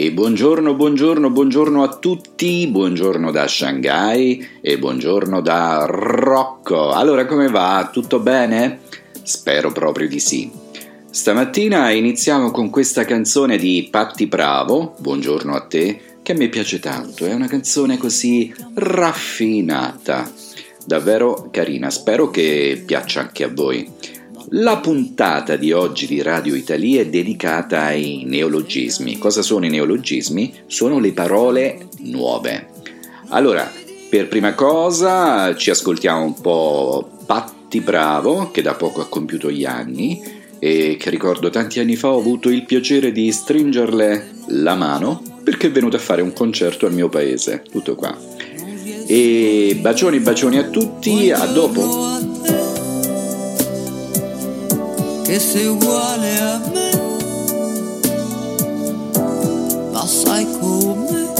E buongiorno, buongiorno, buongiorno a tutti, buongiorno da Shanghai e buongiorno da Rocco. Allora come va? Tutto bene? Spero proprio di sì. Stamattina iniziamo con questa canzone di Patti Bravo, buongiorno a te, che me piace tanto, è una canzone così raffinata, davvero carina, spero che piaccia anche a voi. La puntata di oggi di Radio Italia è dedicata ai neologismi. Cosa sono i neologismi? Sono le parole nuove. Allora, per prima cosa ci ascoltiamo un po' Patti Bravo, che da poco ha compiuto gli anni e che ricordo tanti anni fa ho avuto il piacere di stringerle la mano perché è venuta a fare un concerto al mio paese. Tutto qua. E bacioni bacioni a tutti, a dopo che sei uguale a me, ma sai come?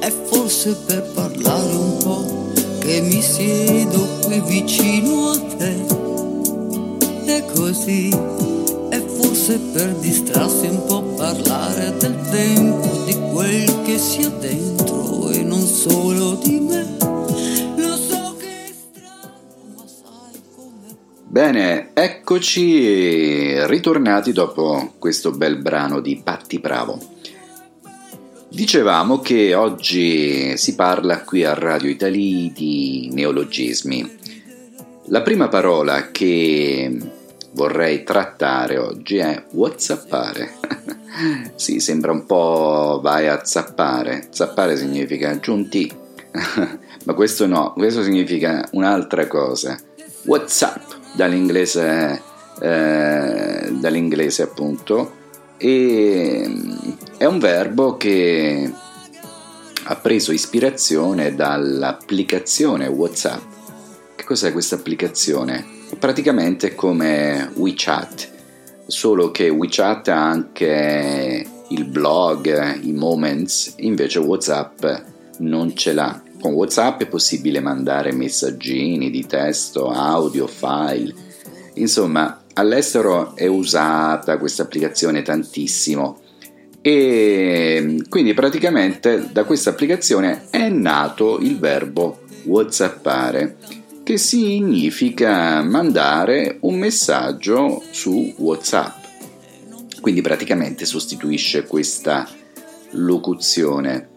È forse per parlare un po' che mi siedo qui vicino a te. E così è forse per distrarsi un po' parlare del tempo, di quel che sia dentro e non solo di me. Bene, eccoci ritornati dopo questo bel brano di Patti Bravo. Dicevamo che oggi si parla qui a Radio Italia di neologismi. La prima parola che vorrei trattare oggi è whatsappare. sì, sembra un po' vai a zappare. Zappare significa giunti, ma questo no, questo significa un'altra cosa. Whatsapp dall'inglese, eh, dall'inglese appunto e è un verbo che ha preso ispirazione dall'applicazione WhatsApp. Che cos'è questa applicazione? Praticamente come WeChat, solo che WeChat ha anche il blog, i moments, invece WhatsApp non ce l'ha. Con WhatsApp è possibile mandare messaggini di testo, audio, file. Insomma, all'estero è usata questa applicazione tantissimo e quindi praticamente da questa applicazione è nato il verbo whatsappare che significa mandare un messaggio su WhatsApp. Quindi praticamente sostituisce questa locuzione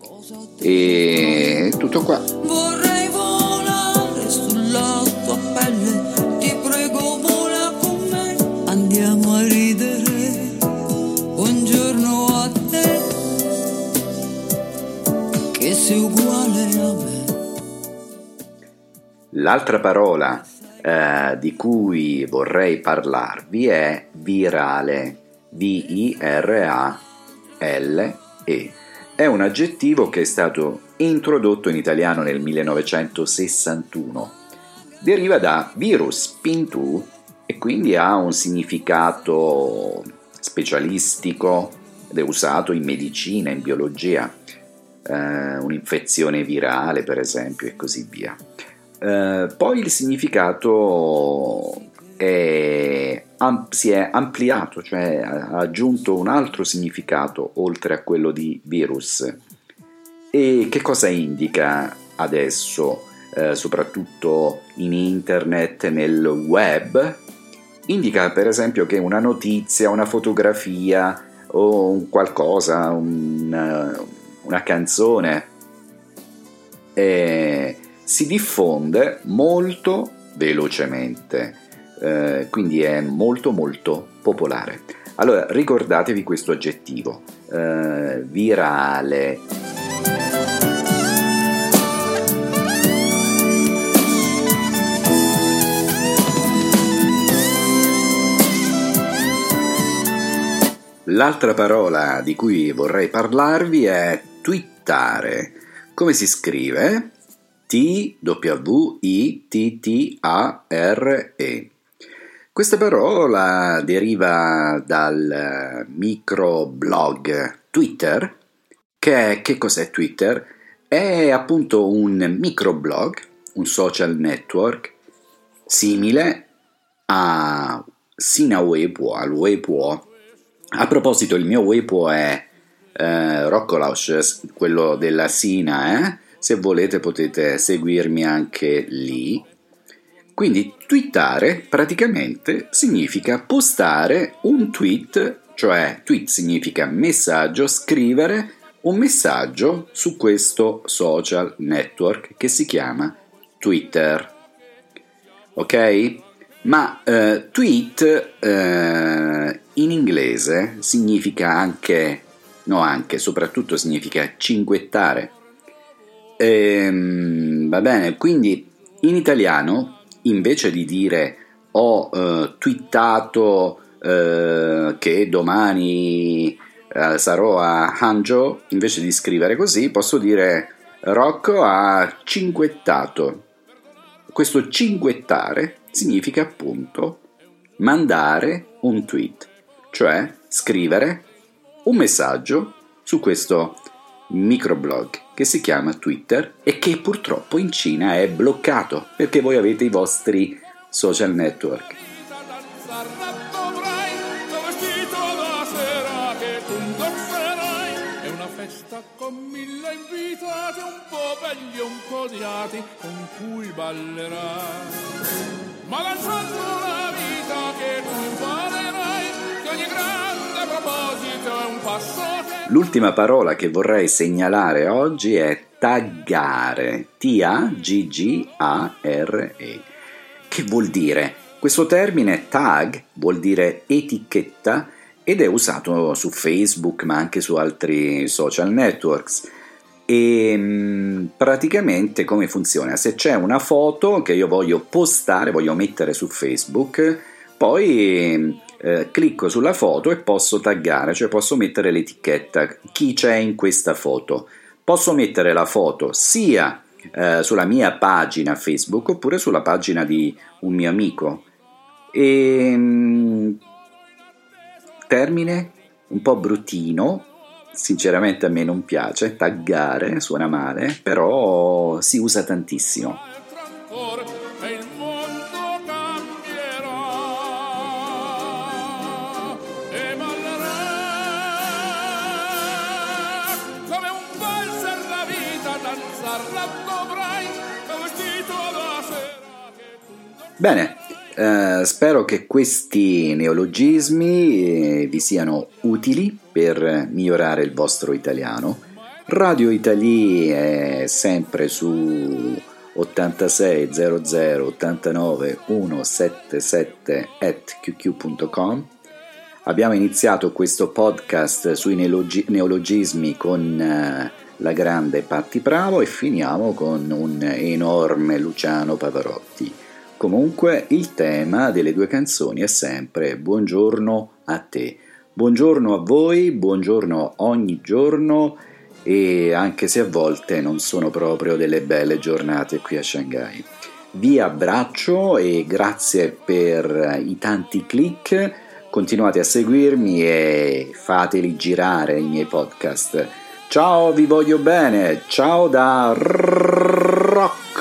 e tutto qua. Vorrei volare sulla tua pelle, ti prego vola con me, andiamo a ridere, buongiorno a te, che sei uguale a me. L'altra parola eh, di cui vorrei parlarvi è virale, V-I-R-A-L-E è un aggettivo che è stato introdotto in italiano nel 1961. Deriva da virus pintu e quindi ha un significato specialistico ed è usato in medicina, in biologia, eh, un'infezione virale per esempio e così via. Eh, poi il significato è, am, si è ampliato, cioè ha aggiunto un altro significato oltre a quello di virus. E che cosa indica adesso, eh, soprattutto in internet, nel web? Indica per esempio che una notizia, una fotografia o un qualcosa, una, una canzone, eh, si diffonde molto velocemente eh, quindi è molto molto popolare. Allora ricordatevi questo aggettivo, eh, virale. L'altra parola di cui vorrei parlarvi è twittare. Come si scrive? T-W-I-T-T-A-R-E. Questa parola deriva dal microblog Twitter, che che cos'è Twitter? È appunto un microblog, un social network simile a Sina Weibo, al Weibo A proposito, il mio Weibo è eh, Roccolausch, quello della Sina, eh? se volete potete seguirmi anche lì. Quindi twittare praticamente significa postare un tweet, cioè tweet significa messaggio, scrivere un messaggio su questo social network che si chiama Twitter. Ok? Ma eh, tweet eh, in inglese significa anche, no anche, soprattutto significa cinguettare. Ehm, va bene, quindi in italiano invece di dire ho eh, twittato eh, che domani eh, sarò a Hangzhou, invece di scrivere così posso dire Rocco ha cinguettato. Questo cinguettare significa appunto mandare un tweet, cioè scrivere un messaggio su questo microblog che si chiama Twitter e che purtroppo in Cina è bloccato perché voi avete i vostri social network. con mille invitati, un po' belli e un po' diati, con cui ballerai ma lasciando la vita che tu imparerai, che ogni grande L'ultima parola che vorrei segnalare oggi è taggare, T-A-G-G-A-R-E. Che vuol dire? Questo termine tag vuol dire etichetta ed è usato su Facebook ma anche su altri social networks e mm, praticamente come funziona? Se c'è una foto che io voglio postare, voglio mettere su Facebook, poi eh, clicco sulla foto e posso taggare, cioè posso mettere l'etichetta chi c'è in questa foto. Posso mettere la foto sia eh, sulla mia pagina Facebook oppure sulla pagina di un mio amico. E mm, termine un po' bruttino, sinceramente a me non piace, taggare suona male, però si usa tantissimo. Bene, eh, spero che questi neologismi eh, vi siano utili per migliorare il vostro italiano. Radio Italia è sempre su 86 00 89 177 at qq.com. Abbiamo iniziato questo podcast sui neologi- neologismi con uh, la grande Patti Bravo e finiamo con un enorme Luciano Pavarotti. Comunque il tema delle due canzoni è sempre Buongiorno a te. Buongiorno a voi, buongiorno ogni giorno e anche se a volte non sono proprio delle belle giornate qui a Shanghai. Vi abbraccio e grazie per i tanti click, continuate a seguirmi e fateli girare i miei podcast. Ciao, vi voglio bene, ciao da Rocco!